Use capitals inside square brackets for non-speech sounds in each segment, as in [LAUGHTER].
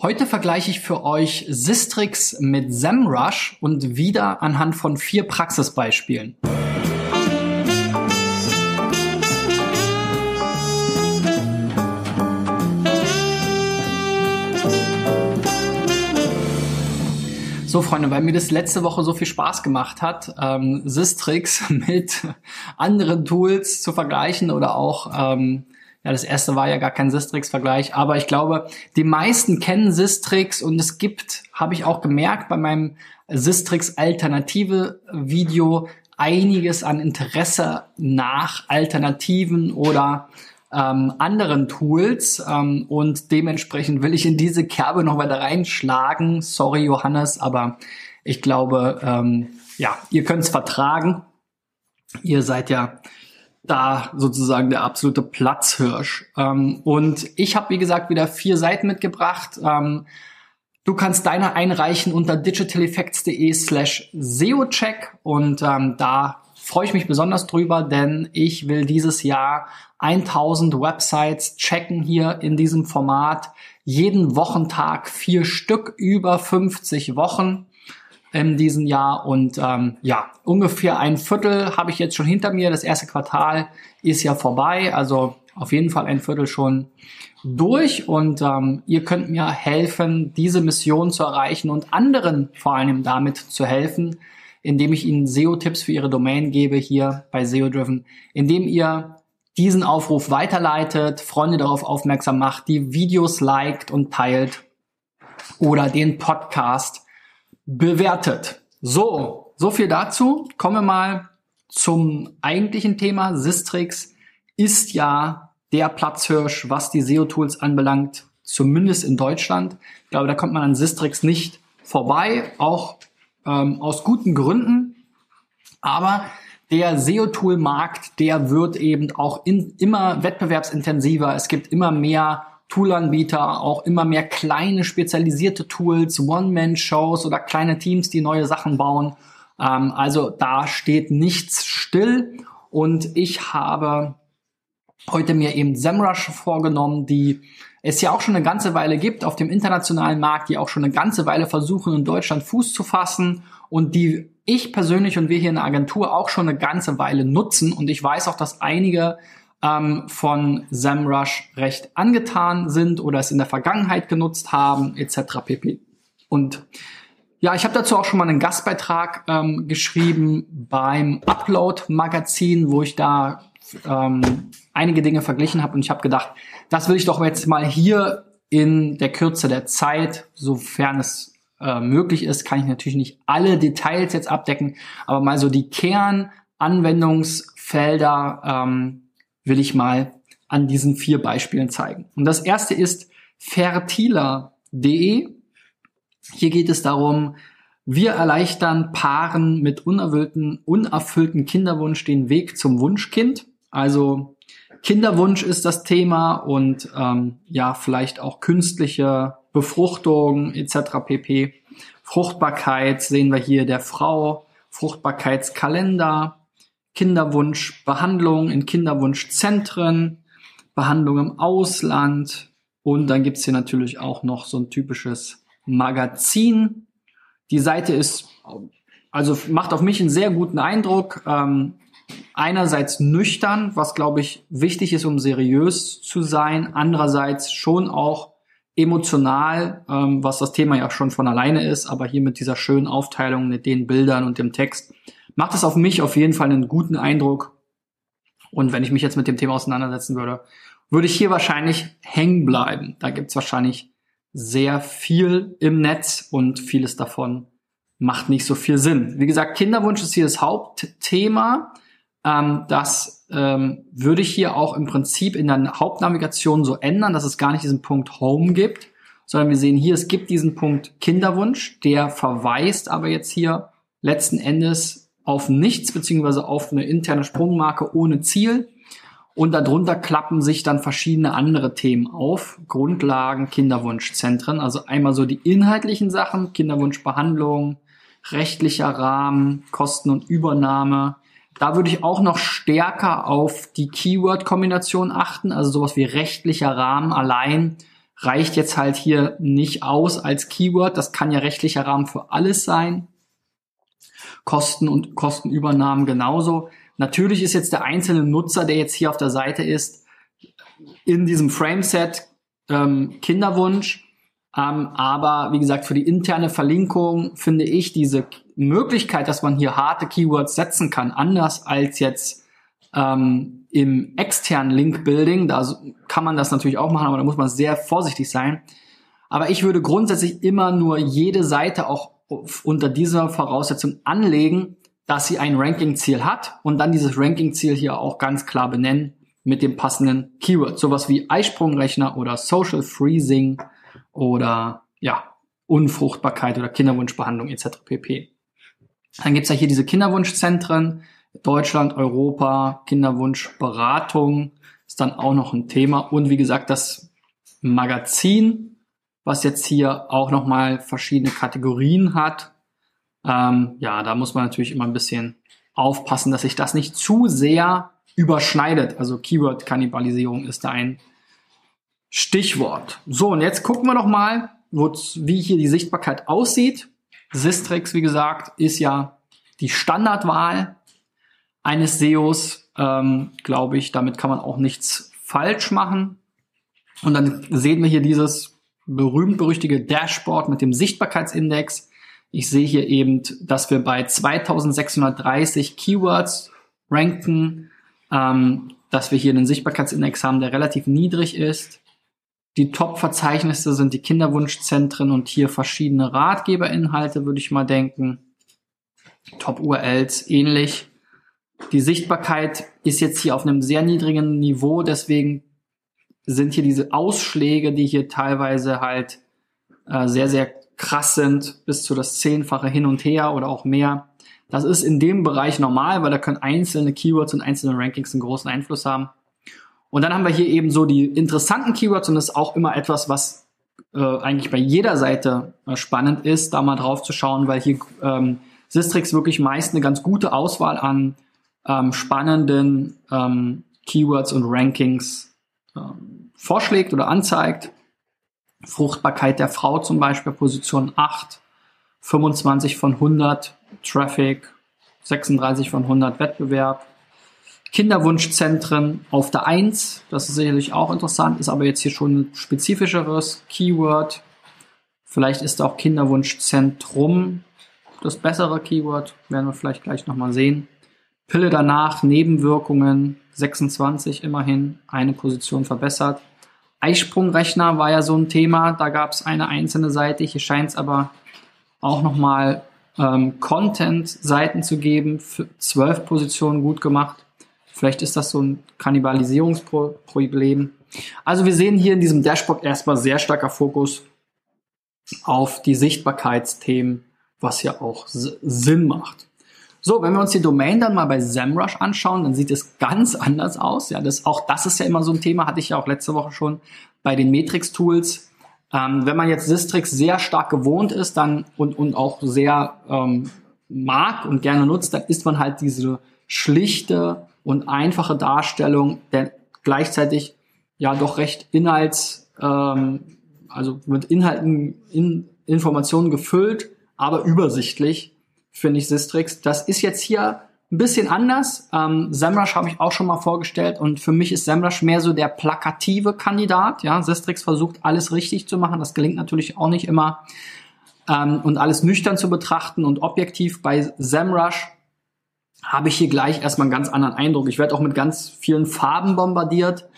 Heute vergleiche ich für euch Sistrix mit SEMrush und wieder anhand von vier Praxisbeispielen. So, Freunde, weil mir das letzte Woche so viel Spaß gemacht hat, ähm, Sistrix [LAUGHS] mit anderen Tools zu vergleichen oder auch ähm, ja, das erste war ja gar kein Sistrix-Vergleich, aber ich glaube, die meisten kennen Sistrix und es gibt, habe ich auch gemerkt bei meinem Sistrix-Alternative-Video, einiges an Interesse nach Alternativen oder ähm, anderen Tools ähm, und dementsprechend will ich in diese Kerbe noch weiter reinschlagen. Sorry, Johannes, aber ich glaube, ähm, ja, ihr könnt es vertragen. Ihr seid ja da sozusagen der absolute Platzhirsch. Ähm, und ich habe, wie gesagt, wieder vier Seiten mitgebracht. Ähm, du kannst deine einreichen unter digitaleffects.de slash SEOcheck und ähm, da freue ich mich besonders drüber, denn ich will dieses Jahr 1000 Websites checken hier in diesem Format. Jeden Wochentag vier Stück über 50 Wochen in diesem Jahr. Und ähm, ja, ungefähr ein Viertel habe ich jetzt schon hinter mir. Das erste Quartal ist ja vorbei, also auf jeden Fall ein Viertel schon durch. Und ähm, ihr könnt mir helfen, diese Mission zu erreichen und anderen vor allem damit zu helfen, indem ich Ihnen SEO-Tipps für Ihre Domain gebe hier bei SEO Driven, indem ihr diesen Aufruf weiterleitet, Freunde darauf aufmerksam macht, die Videos liked und teilt oder den Podcast bewertet. So, so viel dazu. Kommen wir mal zum eigentlichen Thema. Sistrix ist ja der Platzhirsch, was die SEO-Tools anbelangt, zumindest in Deutschland. Ich glaube, da kommt man an Sistrix nicht vorbei, auch ähm, aus guten Gründen. Aber der SEO-Tool-Markt, der wird eben auch in, immer wettbewerbsintensiver. Es gibt immer mehr Toolanbieter, auch immer mehr kleine spezialisierte Tools, One-Man-Shows oder kleine Teams, die neue Sachen bauen. Ähm, also da steht nichts still und ich habe heute mir eben SEMrush vorgenommen, die es ja auch schon eine ganze Weile gibt auf dem internationalen Markt, die auch schon eine ganze Weile versuchen, in Deutschland Fuß zu fassen und die ich persönlich und wir hier in der Agentur auch schon eine ganze Weile nutzen. Und ich weiß auch, dass einige ähm, von SEMrush recht angetan sind oder es in der Vergangenheit genutzt haben, etc. pp. Und ja, ich habe dazu auch schon mal einen Gastbeitrag ähm, geschrieben beim Upload-Magazin, wo ich da ähm, einige Dinge verglichen habe und ich habe gedacht, das will ich doch jetzt mal hier in der Kürze der Zeit, sofern es äh, möglich ist, kann ich natürlich nicht alle Details jetzt abdecken, aber mal so die Kernanwendungsfelder ähm, will ich mal an diesen vier Beispielen zeigen. Und das erste ist fertiler.de. Hier geht es darum, wir erleichtern Paaren mit unerfüllten, unerfüllten Kinderwunsch den Weg zum Wunschkind. Also Kinderwunsch ist das Thema und ähm, ja, vielleicht auch künstliche Befruchtung etc. pp. Fruchtbarkeit sehen wir hier der Frau, Fruchtbarkeitskalender, Kinderwunschbehandlung in Kinderwunschzentren, Behandlung im Ausland und dann gibt's hier natürlich auch noch so ein typisches Magazin. Die Seite ist, also macht auf mich einen sehr guten Eindruck. Ähm, einerseits nüchtern, was glaube ich wichtig ist, um seriös zu sein. Andererseits schon auch emotional, ähm, was das Thema ja schon von alleine ist, aber hier mit dieser schönen Aufteilung, mit den Bildern und dem Text macht es auf mich auf jeden Fall einen guten Eindruck. Und wenn ich mich jetzt mit dem Thema auseinandersetzen würde, würde ich hier wahrscheinlich hängen bleiben. Da gibt's wahrscheinlich sehr viel im Netz und vieles davon macht nicht so viel Sinn. Wie gesagt, Kinderwunsch ist hier das Hauptthema. Ähm, das ähm, würde ich hier auch im Prinzip in der Hauptnavigation so ändern, dass es gar nicht diesen Punkt Home gibt, sondern wir sehen hier, es gibt diesen Punkt Kinderwunsch, der verweist aber jetzt hier letzten Endes auf nichts beziehungsweise auf eine interne Sprungmarke ohne Ziel. Und darunter klappen sich dann verschiedene andere Themen auf. Grundlagen, Kinderwunschzentren. Also einmal so die inhaltlichen Sachen, Kinderwunschbehandlung, rechtlicher Rahmen, Kosten und Übernahme. Da würde ich auch noch stärker auf die Keyword-Kombination achten. Also sowas wie rechtlicher Rahmen allein reicht jetzt halt hier nicht aus als Keyword. Das kann ja rechtlicher Rahmen für alles sein. Kosten und Kostenübernahmen genauso. Natürlich ist jetzt der einzelne Nutzer, der jetzt hier auf der Seite ist, in diesem Frameset ähm, Kinderwunsch. Ähm, aber wie gesagt, für die interne Verlinkung finde ich diese Möglichkeit, dass man hier harte Keywords setzen kann, anders als jetzt ähm, im externen Link-Building. Da kann man das natürlich auch machen, aber da muss man sehr vorsichtig sein. Aber ich würde grundsätzlich immer nur jede Seite auch unter dieser Voraussetzung anlegen, dass sie ein Ranking-Ziel hat und dann dieses Ranking-Ziel hier auch ganz klar benennen mit dem passenden Keyword. Sowas wie Eisprungrechner oder Social Freezing oder ja, Unfruchtbarkeit oder Kinderwunschbehandlung etc. pp. Dann gibt's ja hier diese Kinderwunschzentren, Deutschland, Europa, Kinderwunschberatung ist dann auch noch ein Thema. Und wie gesagt, das Magazin, was jetzt hier auch nochmal verschiedene Kategorien hat. Ähm, ja, da muss man natürlich immer ein bisschen aufpassen, dass sich das nicht zu sehr überschneidet. Also Keyword-Kannibalisierung ist da ein Stichwort. So, und jetzt gucken wir noch mal, wie hier die Sichtbarkeit aussieht. Sistrix, wie gesagt, ist ja die Standardwahl eines SEOs, ähm, glaube ich. Damit kann man auch nichts falsch machen. Und dann sehen wir hier dieses berühmt-berüchtige Dashboard mit dem Sichtbarkeitsindex. Ich sehe hier eben, dass wir bei 2630 Keywords ranken, ähm, dass wir hier einen Sichtbarkeitsindex haben, der relativ niedrig ist. Die Top-Verzeichnisse sind die Kinderwunschzentren und hier verschiedene Ratgeberinhalte, würde ich mal denken. Top-URLs ähnlich. Die Sichtbarkeit ist jetzt hier auf einem sehr niedrigen Niveau, deswegen sind hier diese Ausschläge, die hier teilweise halt äh, sehr, sehr krass sind, bis zu das Zehnfache hin und her oder auch mehr. Das ist in dem Bereich normal, weil da können einzelne Keywords und einzelne Rankings einen großen Einfluss haben. Und dann haben wir hier eben so die interessanten Keywords und das ist auch immer etwas, was äh, eigentlich bei jeder Seite äh, spannend ist, da mal drauf zu schauen, weil hier ähm, Sistrix wirklich meist eine ganz gute Auswahl an ähm, spannenden ähm, Keywords und Rankings ähm, vorschlägt oder anzeigt. Fruchtbarkeit der Frau zum Beispiel, Position 8, 25 von 100 Traffic, 36 von 100 Wettbewerb, Kinderwunschzentren auf der 1, das ist sicherlich auch interessant, ist aber jetzt hier schon ein spezifischeres Keyword. Vielleicht ist auch Kinderwunschzentrum das bessere Keyword, werden wir vielleicht gleich nochmal sehen. Pille danach, Nebenwirkungen, 26 immerhin, eine Position verbessert. Eisprungrechner war ja so ein Thema, da gab es eine einzelne Seite, hier scheint es aber auch nochmal ähm, Content-Seiten zu geben, für zwölf Positionen gut gemacht. Vielleicht ist das so ein Kannibalisierungsproblem. Also wir sehen hier in diesem Dashboard erstmal sehr starker Fokus auf die Sichtbarkeitsthemen, was ja auch Sinn macht. So, wenn wir uns die Domain dann mal bei SEMrush anschauen, dann sieht es ganz anders aus. Ja, das, auch das ist ja immer so ein Thema, hatte ich ja auch letzte Woche schon bei den Matrix-Tools. Ähm, wenn man jetzt Sistrix sehr stark gewohnt ist dann und, und auch sehr ähm, mag und gerne nutzt, dann ist man halt diese schlichte und einfache Darstellung, der gleichzeitig ja doch recht inhalts, ähm, also mit Inhalten, in Informationen gefüllt, aber übersichtlich, finde ich Sistrix. Das ist jetzt hier ein bisschen anders. Ähm, SEMrush habe ich auch schon mal vorgestellt und für mich ist SEMrush mehr so der plakative Kandidat. Ja, Sistrix versucht alles richtig zu machen. Das gelingt natürlich auch nicht immer. Ähm, und alles nüchtern zu betrachten und objektiv bei SEMrush habe ich hier gleich erstmal einen ganz anderen Eindruck. Ich werde auch mit ganz vielen Farben bombardiert.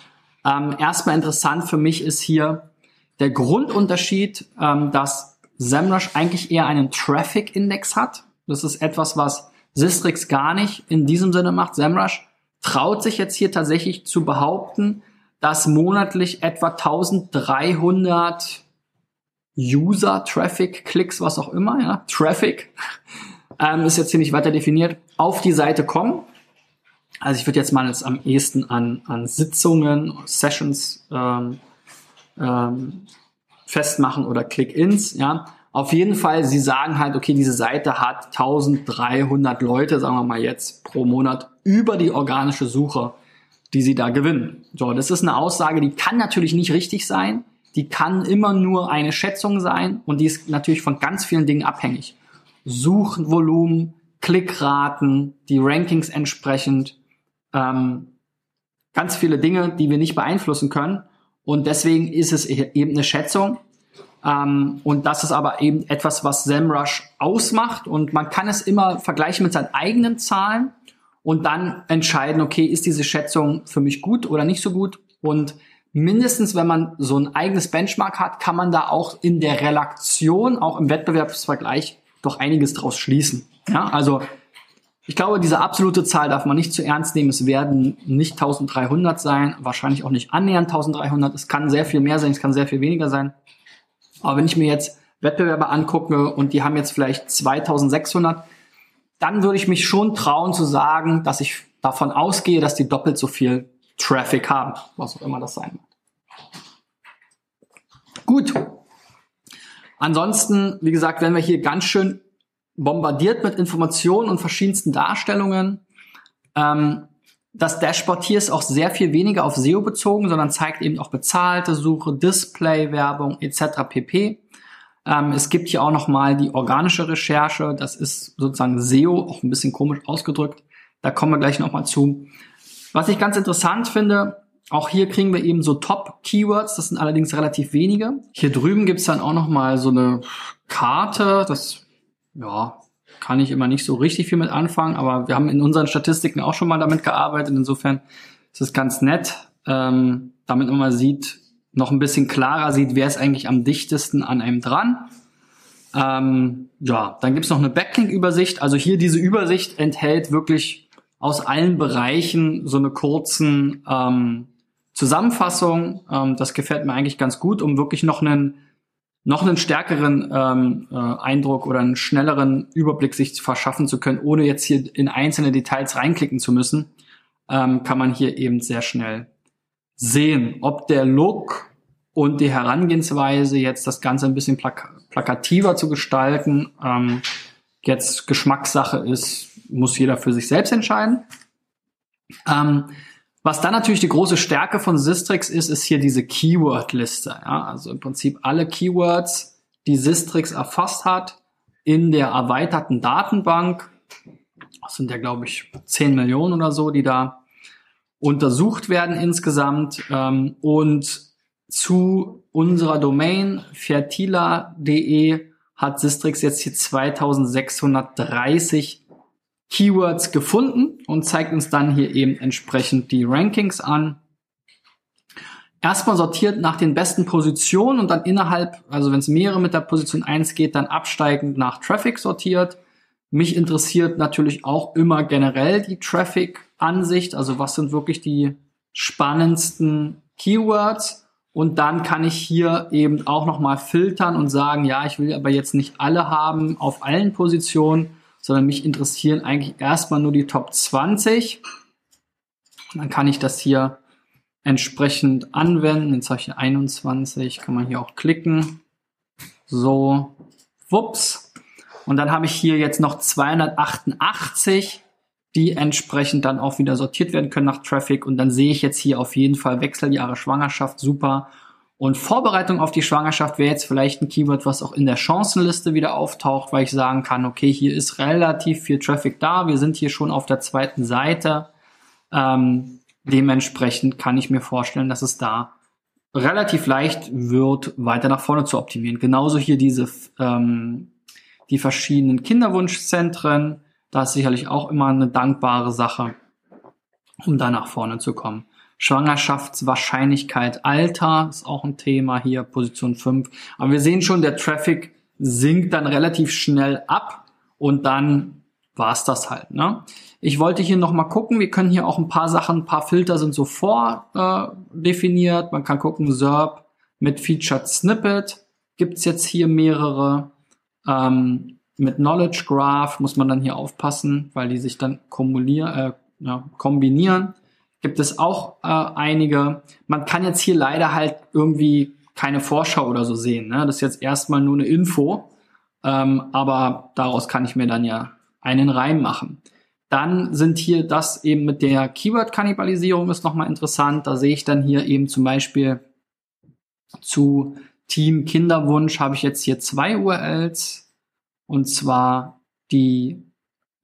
Ähm, erstmal interessant für mich ist hier der Grundunterschied, ähm, dass SEMrush eigentlich eher einen Traffic-Index hat. Das ist etwas, was Sistrix gar nicht in diesem Sinne macht. SEMrush traut sich jetzt hier tatsächlich zu behaupten, dass monatlich etwa 1300 User, Traffic, Klicks, was auch immer, ja, Traffic, [LAUGHS] ähm, ist jetzt hier nicht weiter definiert, auf die Seite kommen. Also ich würde jetzt mal jetzt am ehesten an, an Sitzungen, Sessions ähm, ähm, festmachen oder Click-ins, ja. Auf jeden Fall, sie sagen halt, okay, diese Seite hat 1300 Leute, sagen wir mal jetzt, pro Monat über die organische Suche, die sie da gewinnen. So, das ist eine Aussage, die kann natürlich nicht richtig sein. die kann immer nur eine Schätzung sein und die ist natürlich von ganz vielen Dingen abhängig. Suchvolumen, Klickraten, die Rankings entsprechend, ähm, ganz viele Dinge, die wir nicht beeinflussen können. Und deswegen ist es e-, eben eine Schätzung. Ähm, und das ist aber eben etwas, was SEMrush ausmacht. Und man kann es immer vergleichen mit seinen eigenen Zahlen und dann entscheiden, okay, ist diese Schätzung für mich gut oder nicht so gut? Und mindestens, wenn man so ein eigenes Benchmark hat, kann man da auch in der Relation, auch im Wettbewerbsvergleich, doch einiges draus schließen. Ja, also ich glaube, diese absolute Zahl darf man nicht zu ernst nehmen. Es werden nicht 1300 sein, wahrscheinlich auch nicht annähernd 1300. Es kann sehr viel mehr sein, es kann sehr viel weniger sein. Aber wenn ich mir jetzt Wettbewerber angucke und die haben jetzt vielleicht 2600, dann würde ich mich schon trauen zu sagen, dass ich davon ausgehe, dass die doppelt so viel Traffic haben, was auch immer das sein wird. Gut. Ansonsten, wie gesagt, wenn wir hier ganz schön bombardiert mit Informationen und verschiedensten Darstellungen. Ähm, das Dashboard hier ist auch sehr viel weniger auf SEO bezogen, sondern zeigt eben auch bezahlte Suche, Display-Werbung etc. pp. Ähm, es gibt hier auch noch mal die organische Recherche. Das ist sozusagen SEO, auch ein bisschen komisch ausgedrückt. Da kommen wir gleich noch mal zu. Was ich ganz interessant finde, auch hier kriegen wir eben so Top-Keywords. Das sind allerdings relativ wenige. Hier drüben gibt's dann auch noch mal so eine Karte. Das ja, kann ich immer nicht so richtig viel mit anfangen, aber wir haben in unseren Statistiken auch schon mal damit gearbeitet. Insofern ist es ganz nett, ähm, damit man mal sieht, noch ein bisschen klarer sieht, wer ist eigentlich am dichtesten an einem dran. Ähm, ja, dann gibt's noch eine Backlink-Übersicht. Also hier diese Übersicht enthält wirklich aus allen Bereichen so eine kurzen ähm, Zusammenfassung. Ähm, das gefällt mir eigentlich ganz gut, um wirklich noch einen noch einen stärkeren ähm, äh, Eindruck oder einen schnelleren Überblick sich verschaffen zu können, ohne jetzt hier in einzelne Details reinklicken zu müssen, ähm, kann man hier eben sehr schnell sehen, ob der Look und die Herangehensweise jetzt das Ganze ein bisschen plak plakativer zu gestalten, ähm, jetzt Geschmackssache ist, muss jeder für sich selbst entscheiden. Ähm, was dann natürlich die große Stärke von Sistrix ist, ist hier diese Keyword-Liste. Ja? Also im Prinzip alle Keywords, die Sistrix erfasst hat, in der erweiterten Datenbank. Das sind ja, glaube ich, 10 Millionen oder so, die da untersucht werden insgesamt. Ähm, und zu unserer Domain fertila.de hat Sistrix jetzt hier 2630 Keywords gefunden und zeigt uns dann hier eben entsprechend die Rankings an. Erstmal sortiert nach den besten Positionen und dann innerhalb, also wenn es mehrere mit der Position 1 geht, dann absteigend nach Traffic sortiert. Mich interessiert natürlich auch immer generell die Traffic-Ansicht, also was sind wirklich die spannendsten Keywords. Und dann kann ich hier eben auch nochmal filtern und sagen, ja, ich will aber jetzt nicht alle haben auf allen Positionen, sondern mich interessieren eigentlich erstmal nur die Top 20. Dann kann ich das hier entsprechend anwenden. Jetzt habe ich hier 21, kann man hier auch klicken. So, wups. Und dann habe ich hier jetzt noch 288, die entsprechend dann auch wieder sortiert werden können nach Traffic. Und dann sehe ich jetzt hier auf jeden Fall Wechseljahre Schwangerschaft, super. Und Vorbereitung auf die Schwangerschaft wäre jetzt vielleicht ein Keyword, was auch in der Chancenliste wieder auftaucht, weil ich sagen kann, okay, hier ist relativ viel Traffic da, wir sind hier schon auf der zweiten Seite. Ähm, dementsprechend kann ich mir vorstellen, dass es da relativ leicht wird, weiter nach vorne zu optimieren. Genauso hier diese ähm, die verschiedenen Kinderwunschzentren, da ist sicherlich auch immer eine dankbare Sache, um da nach vorne zu kommen. Schwangerschaftswahrscheinlichkeit, Alter ist auch ein Thema hier, Position 5. Aber wir sehen schon, der Traffic sinkt dann relativ schnell ab und dann war's das halt. Ne? Ich wollte hier nochmal gucken, wir können hier auch ein paar Sachen, ein paar Filter sind so vordefiniert. Äh, Man kann gucken, SERP mit Featured Snippet gibt's jetzt hier mehrere. Ähm, mit Knowledge Graph muss man dann hier aufpassen, weil die sich dann äh, ja, kombinieren gibt es auch äh, einige. Man kann jetzt hier leider halt irgendwie keine Vorschau oder so sehen. Ne? Das ist jetzt erstmal nur eine Info, ähm, aber daraus kann ich mir dann ja einen Reim machen. Dann sind hier das eben mit der Keyword-Kannibalisierung ist nochmal interessant. Da sehe ich dann hier eben zum Beispiel Zu Team Kinderwunsch habe ich jetzt hier zwei URLs und zwar die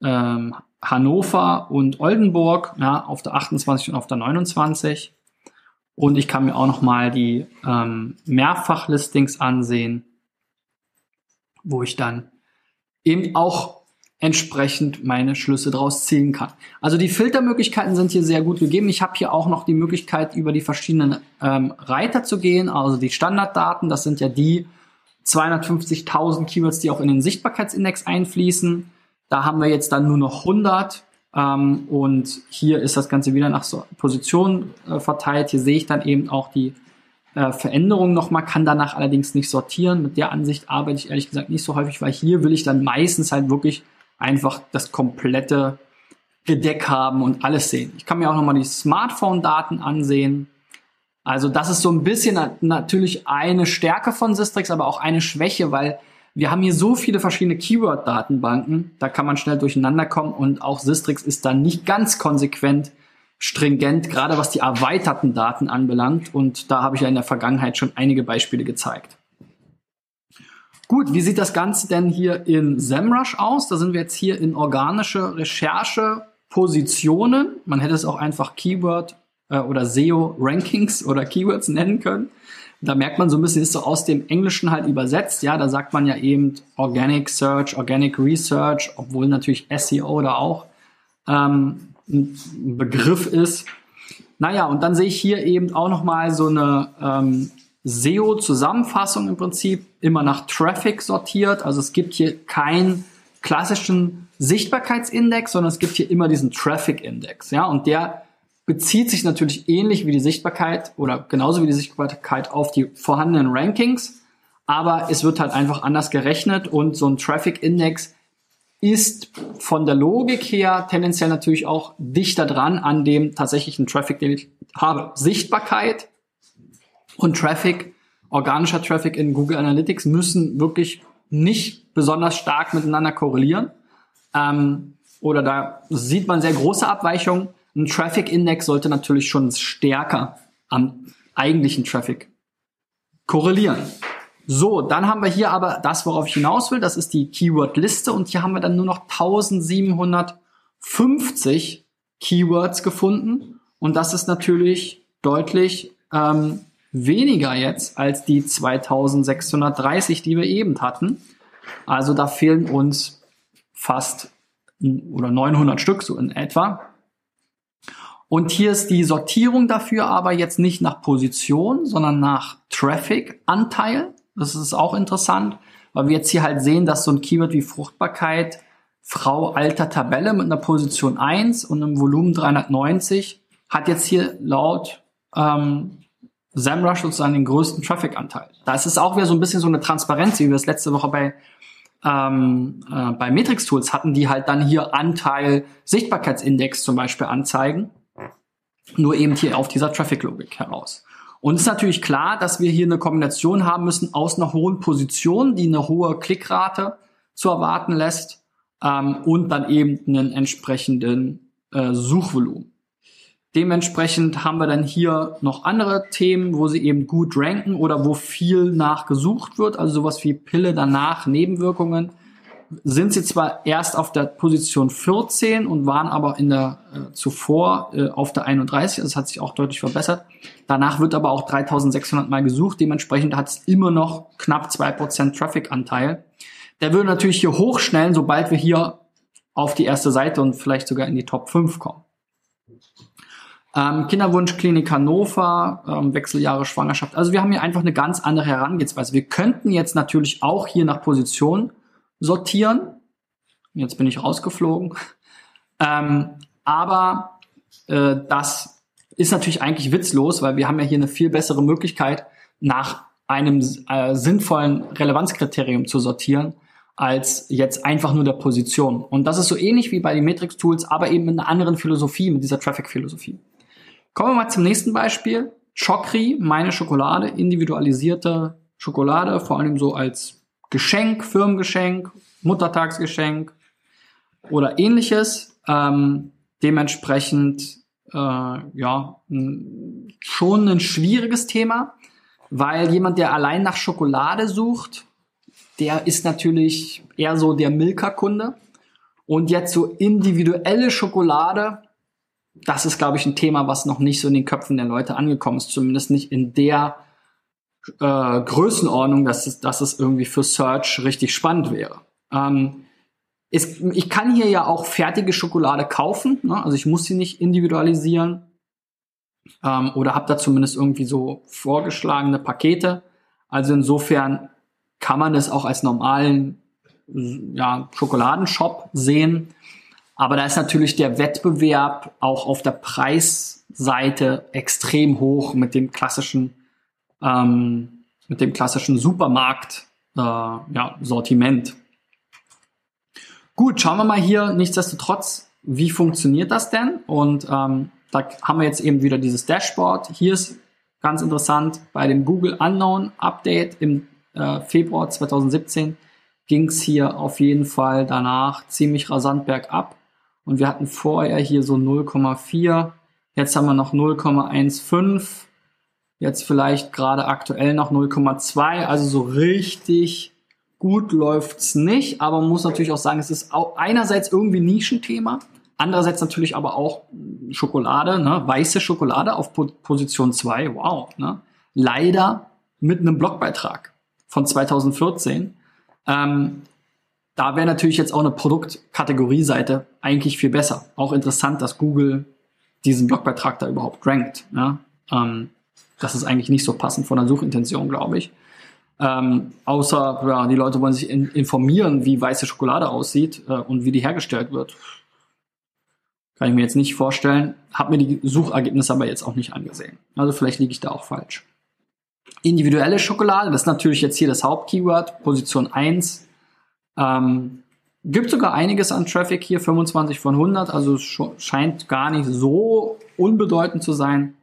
ähm, Hannover und Oldenburg ja, auf der 28 und auf der 29. Und ich kann mir auch noch mal die ähm, Mehrfachlistings ansehen, wo ich dann eben auch entsprechend meine Schlüsse daraus ziehen kann. Also die Filtermöglichkeiten sind hier sehr gut gegeben. Ich habe hier auch noch die Möglichkeit, über die verschiedenen ähm, Reiter zu gehen, also die Standarddaten. Das sind ja die 250.000 Keywords, die auch in den Sichtbarkeitsindex einfließen. Da haben wir jetzt dann nur noch 100 ähm, und hier ist das Ganze wieder nach so Position äh, verteilt. Hier sehe ich dann eben auch die äh, Veränderungen nochmal, kann danach allerdings nicht sortieren. Mit der Ansicht arbeite ich ehrlich gesagt nicht so häufig, weil hier will ich dann meistens halt wirklich einfach das komplette Gedeck haben und alles sehen. Ich kann mir auch nochmal die Smartphone-Daten ansehen. Also das ist so ein bisschen natürlich eine Stärke von Sistrix, aber auch eine Schwäche, weil wir haben hier so viele verschiedene Keyword-Datenbanken, da kann man schnell durcheinander kommen und auch Sistrix ist da nicht ganz konsequent stringent, gerade was die erweiterten Daten anbelangt. Und da habe ich ja in der Vergangenheit schon einige Beispiele gezeigt. Gut, wie sieht das Ganze denn hier in SEMrush aus? Da sind wir jetzt hier in organische Recherche Positionen. Man hätte es auch einfach Keyword äh, oder SEO Rankings oder Keywords nennen können. Da merkt man so ein bisschen, ist so aus dem Englischen halt übersetzt. Ja, da sagt man ja eben Organic Search, Organic Research, obwohl natürlich SEO da auch ähm, ein Begriff ist. Naja, und dann sehe ich hier eben auch nochmal so eine ähm, SEO-Zusammenfassung im Prinzip, immer nach Traffic sortiert. Also es gibt hier keinen klassischen Sichtbarkeitsindex, sondern es gibt hier immer diesen Traffic-Index. Ja, und der bezieht sich natürlich ähnlich wie die Sichtbarkeit oder genauso wie die Sichtbarkeit auf die vorhandenen Rankings, aber es wird halt einfach anders gerechnet und so ein Traffic Index ist von der Logik her tendenziell natürlich auch dichter dran an dem tatsächlichen Traffic, den ich habe. Sichtbarkeit und Traffic, organischer Traffic in Google Analytics müssen wirklich nicht besonders stark miteinander korrelieren. Ähm, oder da sieht man sehr große Abweichungen. Ein Traffic Index sollte natürlich schon stärker am eigentlichen Traffic korrelieren. So, dann haben wir hier aber das, worauf ich hinaus will. Das ist die Keyword-Liste und hier haben wir dann nur noch 1750 Keywords gefunden und das ist natürlich deutlich ähm, weniger jetzt als die 2630, die wir eben hatten. Also da fehlen uns fast oder 900 Stück so in etwa. Und hier ist die Sortierung dafür aber jetzt nicht nach Position, sondern nach Traffic-Anteil. Das ist auch interessant, weil wir jetzt hier halt sehen, dass so ein Keyword wie Fruchtbarkeit, Frau alter Tabelle mit einer Position 1 und einem Volumen 390 hat jetzt hier laut ähm, SEMrush sozusagen den größten Traffic-Anteil. Da ist es auch wieder so ein bisschen so eine Transparenz, wie wir es letzte Woche bei ähm, äh, bei Matrix Tools hatten, die halt dann hier Anteil Sichtbarkeitsindex zum Beispiel anzeigen nur eben hier auf dieser Traffic-Logik heraus. Und es ist natürlich klar, dass wir hier eine Kombination haben müssen aus einer hohen Position, die eine hohe Klickrate zu erwarten lässt, ähm, und dann eben einen entsprechenden äh, Suchvolumen. Dementsprechend haben wir dann hier noch andere Themen, wo sie eben gut ranken oder wo viel nachgesucht wird, also sowas wie Pille danach, Nebenwirkungen sind sie zwar erst auf der Position 14 und waren aber in der äh, zuvor äh, auf der 31, also es hat sich auch deutlich verbessert. Danach wird aber auch 3600 Mal gesucht, dementsprechend hat es immer noch knapp 2% Traffic-Anteil. Der würde natürlich hier hochschnellen, sobald wir hier auf die erste Seite und vielleicht sogar in die Top 5 kommen. Ähm, Kinderwunschklinik Hannover, ähm, Wechseljahre Schwangerschaft. Also wir haben hier einfach eine ganz andere Herangehensweise. Wir könnten jetzt natürlich auch hier nach Position sortieren. Jetzt bin ich rausgeflogen. Ähm, aber äh, das ist natürlich eigentlich witzlos, weil wir haben ja hier eine viel bessere Möglichkeit, nach einem äh, sinnvollen Relevanzkriterium zu sortieren, als jetzt einfach nur der Position. Und das ist so ähnlich wie bei den Matrix-Tools, aber eben mit einer anderen Philosophie, mit dieser Traffic-Philosophie. Kommen wir mal zum nächsten Beispiel. Chokri, meine Schokolade, individualisierte Schokolade, vor allem so als Geschenk, Firmengeschenk, Muttertagsgeschenk oder ähnliches. Ähm, dementsprechend äh, ja schon ein schwieriges Thema. weil jemand, der allein nach Schokolade sucht, der ist natürlich eher so der Milka-Kunde. Und jetzt so individuelle Schokolade, das ist, glaube ich, ein Thema, was noch nicht so in den Köpfen der Leute angekommen ist, zumindest nicht in der äh, Größenordnung, dass es, dass es irgendwie für Search richtig spannend wäre. Ähm, es, ich kann hier ja auch fertige Schokolade kaufen, ne? also ich muss sie nicht individualisieren ähm, oder habe da zumindest irgendwie so vorgeschlagene Pakete. Also insofern kann man es auch als normalen ja, Schokoladenshop sehen. Aber da ist natürlich der Wettbewerb auch auf der Preisseite extrem hoch mit dem klassischen, ähm, mit dem klassischen Supermarkt äh, ja, Sortiment. Gut, schauen wir mal hier nichtsdestotrotz, wie funktioniert das denn? Und ähm, da haben wir jetzt eben wieder dieses Dashboard. Hier ist ganz interessant, bei dem Google Unknown Update im äh, Februar 2017 ging es hier auf jeden Fall danach ziemlich rasant bergab. Und wir hatten vorher hier so 0,4. Jetzt haben wir noch 0,15. Jetzt vielleicht gerade aktuell noch 0,2. Also so richtig gut läuft's nicht. Aber man muss natürlich auch sagen, es ist auch einerseits irgendwie Nischenthema. Andererseits natürlich aber auch Schokolade, ne? weiße Schokolade auf po Position 2. Wow. Ne? Leider mit einem Blogbeitrag von 2014. Ähm, da wäre natürlich jetzt auch eine Produktkategorieseite eigentlich viel besser. Auch interessant, dass Google diesen Blogbeitrag da überhaupt rankt. Ja? Ähm, das ist eigentlich nicht so passend von der Suchintention, glaube ich. Ähm, außer ja, die Leute wollen sich in, informieren, wie weiße Schokolade aussieht äh, und wie die hergestellt wird. Kann ich mir jetzt nicht vorstellen. Hab mir die Suchergebnisse aber jetzt auch nicht angesehen. Also vielleicht liege ich da auch falsch. Individuelle Schokolade, das ist natürlich jetzt hier das Hauptkeyword, Position 1. Ähm, gibt sogar einiges an Traffic hier, 25 von 100, also scheint gar nicht so unbedeutend zu sein.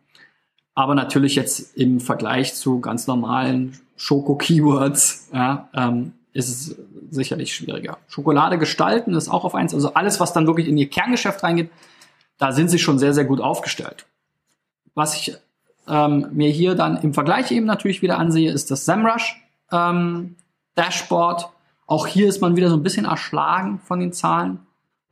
Aber natürlich jetzt im Vergleich zu ganz normalen Schoko-Keywords ja, ähm, ist es sicherlich schwieriger. Schokolade gestalten ist auch auf eins, also alles, was dann wirklich in ihr Kerngeschäft reingeht, da sind sie schon sehr, sehr gut aufgestellt. Was ich ähm, mir hier dann im Vergleich eben natürlich wieder ansehe, ist das SEMrush ähm, Dashboard. Auch hier ist man wieder so ein bisschen erschlagen von den Zahlen.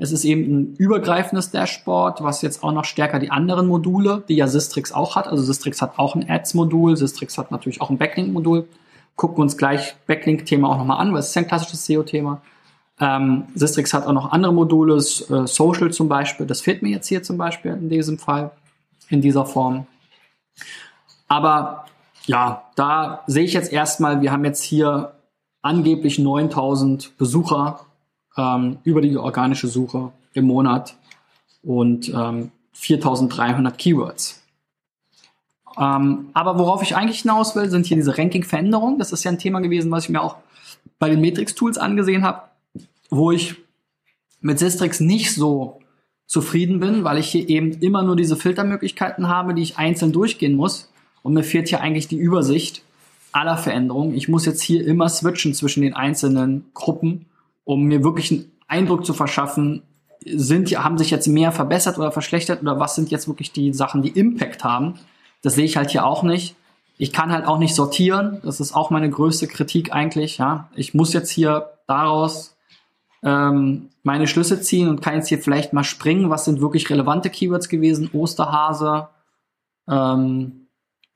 Es ist eben ein übergreifendes Dashboard, was jetzt auch noch stärker die anderen Module, die ja Sistrix auch hat. Also Sistrix hat auch ein Ads-Modul, Sistrix hat natürlich auch ein Backlink-Modul. Gucken wir uns gleich Backlink-Thema auch nochmal an, weil es ist ja ein klassisches SEO-Thema. Ähm, Sistrix hat auch noch andere Module, äh, Social zum Beispiel. Das fehlt mir jetzt hier zum Beispiel in diesem Fall, in dieser Form. Aber ja, da sehe ich jetzt erstmal, wir haben jetzt hier angeblich 9000 Besucher ähm, über die organische Suche im Monat und ähm, 4300 Keywords. Ähm, aber worauf ich eigentlich hinaus will, sind hier diese Ranking-Veränderungen. Das ist ja ein Thema gewesen, was ich mir auch bei den Matrix-Tools angesehen habe, wo ich mit Sistrix nicht so zufrieden bin, weil ich hier eben immer nur diese Filtermöglichkeiten habe, die ich einzeln durchgehen muss. Und mir fehlt hier eigentlich die Übersicht aller Veränderungen. Ich muss jetzt hier immer switchen zwischen den einzelnen Gruppen, um mir wirklich einen Eindruck zu verschaffen, sind, haben sich jetzt mehr verbessert oder verschlechtert oder was sind jetzt wirklich die Sachen, die Impact haben. Das sehe ich halt hier auch nicht. Ich kann halt auch nicht sortieren. Das ist auch meine größte Kritik eigentlich. Ja, ich muss jetzt hier daraus ähm, meine Schlüsse ziehen und kann jetzt hier vielleicht mal springen. Was sind wirklich relevante Keywords gewesen? Osterhase, ähm,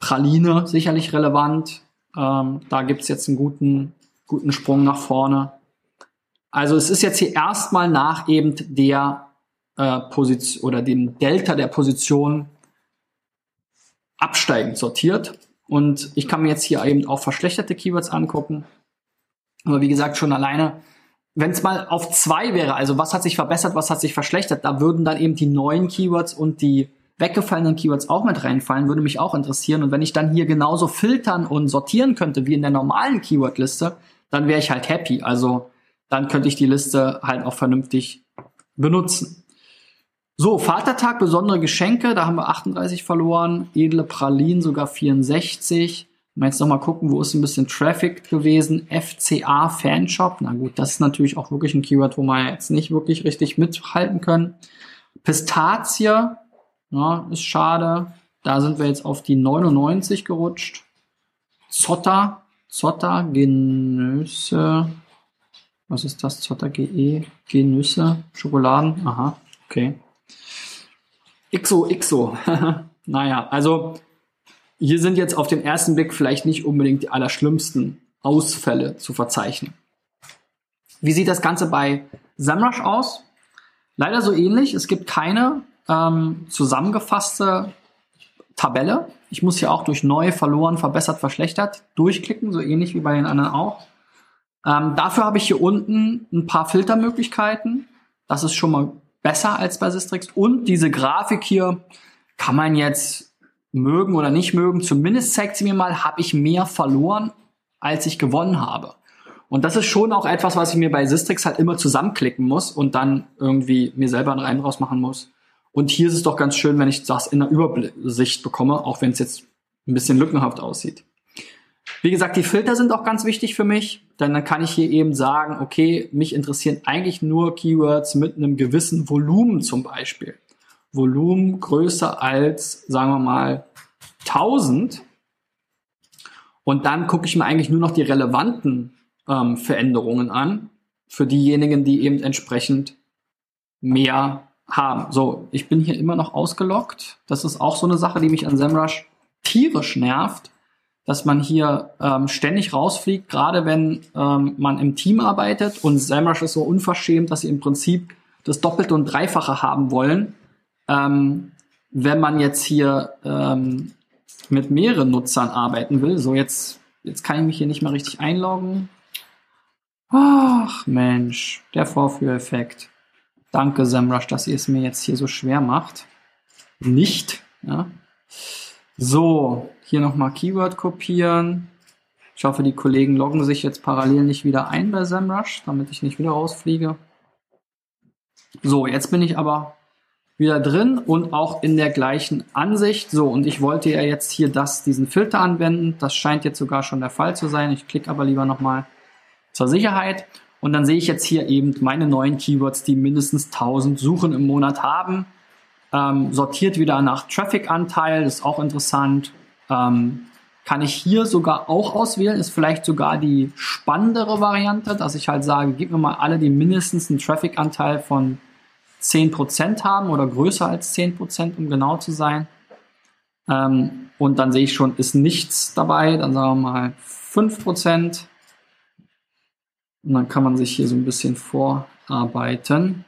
Praline sicherlich relevant. Ähm, da gibt's jetzt einen guten, guten Sprung nach vorne. Also es ist jetzt hier erstmal nach eben der äh, Position oder dem Delta der Position absteigend sortiert. Und ich kann mir jetzt hier eben auch verschlechterte Keywords angucken. Aber wie gesagt, schon alleine, wenn es mal auf zwei wäre, also was hat sich verbessert, was hat sich verschlechtert, da würden dann eben die neuen Keywords und die weggefallenen Keywords auch mit reinfallen, würde mich auch interessieren. Und wenn ich dann hier genauso filtern und sortieren könnte wie in der normalen Keyword-Liste, dann wäre ich halt happy. Also dann könnte ich die Liste halt auch vernünftig benutzen. So, Vatertag, besondere Geschenke, da haben wir 38 verloren, edle Pralinen sogar 64. Wenn wir jetzt nochmal gucken, wo ist ein bisschen Traffic gewesen? FCA Fanshop. Na gut, das ist natürlich auch wirklich ein Keyword, wo wir jetzt nicht wirklich richtig mithalten können. Pistazie ja, ist schade. Da sind wir jetzt auf die 99 gerutscht. Zotter, Zotter, Genüsse. Was ist das? Zotter GE, Genüsse, Schokoladen. Aha, okay. XO, XO. [LAUGHS] naja, also hier sind jetzt auf den ersten Blick vielleicht nicht unbedingt die allerschlimmsten Ausfälle zu verzeichnen. Wie sieht das Ganze bei SEMrush aus? Leider so ähnlich. Es gibt keine ähm, zusammengefasste Tabelle. Ich muss hier auch durch neu, verloren, verbessert, verschlechtert durchklicken, so ähnlich wie bei den anderen auch. Ähm, dafür habe ich hier unten ein paar Filtermöglichkeiten. Das ist schon mal besser als bei Sistrix. Und diese Grafik hier kann man jetzt mögen oder nicht mögen. Zumindest zeigt sie mir mal, habe ich mehr verloren, als ich gewonnen habe. Und das ist schon auch etwas, was ich mir bei Sistrix halt immer zusammenklicken muss und dann irgendwie mir selber einen Reim draus machen muss. Und hier ist es doch ganz schön, wenn ich das in der Übersicht bekomme, auch wenn es jetzt ein bisschen lückenhaft aussieht. Wie gesagt, die Filter sind auch ganz wichtig für mich, denn dann kann ich hier eben sagen, okay, mich interessieren eigentlich nur Keywords mit einem gewissen Volumen zum Beispiel. Volumen größer als, sagen wir mal, 1000. Und dann gucke ich mir eigentlich nur noch die relevanten ähm, Veränderungen an für diejenigen, die eben entsprechend mehr haben. So, ich bin hier immer noch ausgelockt. Das ist auch so eine Sache, die mich an SEMrush tierisch nervt, dass man hier ähm, ständig rausfliegt, gerade wenn ähm, man im Team arbeitet und SEMrush ist so unverschämt, dass sie im Prinzip das Doppelte und Dreifache haben wollen. Ähm, wenn man jetzt hier ähm, mit mehreren Nutzern arbeiten will, so jetzt, jetzt kann ich mich hier nicht mehr richtig einloggen. Ach Mensch, der Vorführeffekt. Danke, SEMrush, dass ihr es mir jetzt hier so schwer macht. Nicht. Ja. So, hier nochmal Keyword kopieren. Ich hoffe, die Kollegen loggen sich jetzt parallel nicht wieder ein bei SEMrush, damit ich nicht wieder rausfliege. So, jetzt bin ich aber wieder drin und auch in der gleichen Ansicht. So, und ich wollte ja jetzt hier das, diesen Filter anwenden. Das scheint jetzt sogar schon der Fall zu sein. Ich klicke aber lieber nochmal zur Sicherheit. Und dann sehe ich jetzt hier eben meine neuen Keywords, die mindestens 1000 Suchen im Monat haben. Ähm, sortiert wieder nach Traffic-Anteil, ist auch interessant. Ähm, kann ich hier sogar auch auswählen, ist vielleicht sogar die spannendere Variante, dass ich halt sage, gib mir mal alle, die mindestens einen Traffic-Anteil von 10% haben oder größer als 10%, um genau zu sein. Ähm, und dann sehe ich schon, ist nichts dabei, dann sagen wir mal 5%. Und dann kann man sich hier so ein bisschen vorarbeiten.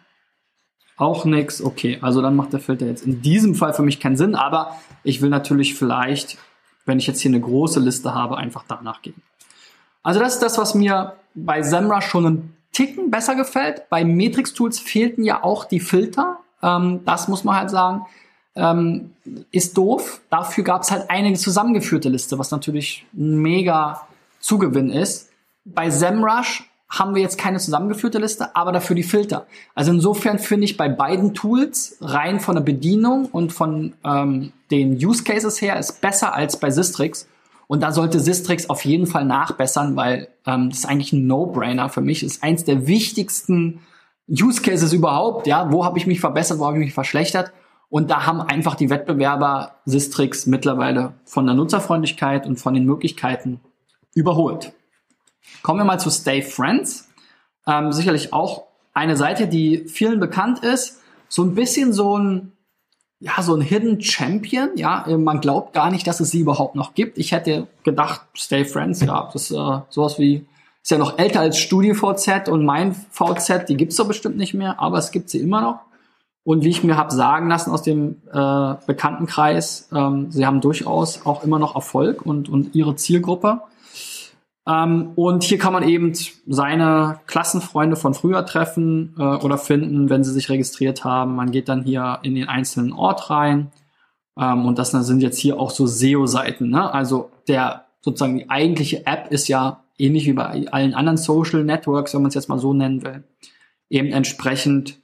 Auch nichts. Okay, also dann macht der Filter jetzt in diesem Fall für mich keinen Sinn, aber ich will natürlich vielleicht, wenn ich jetzt hier eine große Liste habe, einfach danach gehen. Also das ist das, was mir bei SEMrush schon ein Ticken besser gefällt. Bei Matrix Tools fehlten ja auch die Filter. Ähm, das muss man halt sagen. Ähm, ist doof. Dafür gab es halt eine zusammengeführte Liste, was natürlich ein mega Zugewinn ist. Bei SEMrush haben wir jetzt keine zusammengeführte Liste, aber dafür die Filter. Also insofern finde ich bei beiden Tools rein von der Bedienung und von ähm, den Use Cases her ist besser als bei Sistrix. Und da sollte Sistrix auf jeden Fall nachbessern, weil ähm, das ist eigentlich ein No-Brainer für mich. Das ist eins der wichtigsten Use Cases überhaupt. Ja, wo habe ich mich verbessert, wo habe ich mich verschlechtert? Und da haben einfach die Wettbewerber Sistrix mittlerweile von der Nutzerfreundlichkeit und von den Möglichkeiten überholt. Kommen wir mal zu Stay Friends. Ähm, sicherlich auch eine Seite, die vielen bekannt ist. So ein bisschen so ein, ja, so ein Hidden Champion. Ja, man glaubt gar nicht, dass es sie überhaupt noch gibt. Ich hätte gedacht, Stay Friends, ja, das ist äh, sowas wie, ist ja noch älter als StudiVZ und mein VZ, die gibt's doch bestimmt nicht mehr, aber es gibt sie immer noch. Und wie ich mir habe sagen lassen aus dem äh, Bekanntenkreis, ähm, sie haben durchaus auch immer noch Erfolg und, und ihre Zielgruppe. Ähm, und hier kann man eben seine Klassenfreunde von früher treffen äh, oder finden, wenn sie sich registriert haben. Man geht dann hier in den einzelnen Ort rein. Ähm, und das sind jetzt hier auch so SEO-Seiten. Ne? Also der sozusagen die eigentliche App ist ja ähnlich wie bei allen anderen Social Networks, wenn man es jetzt mal so nennen will, eben entsprechend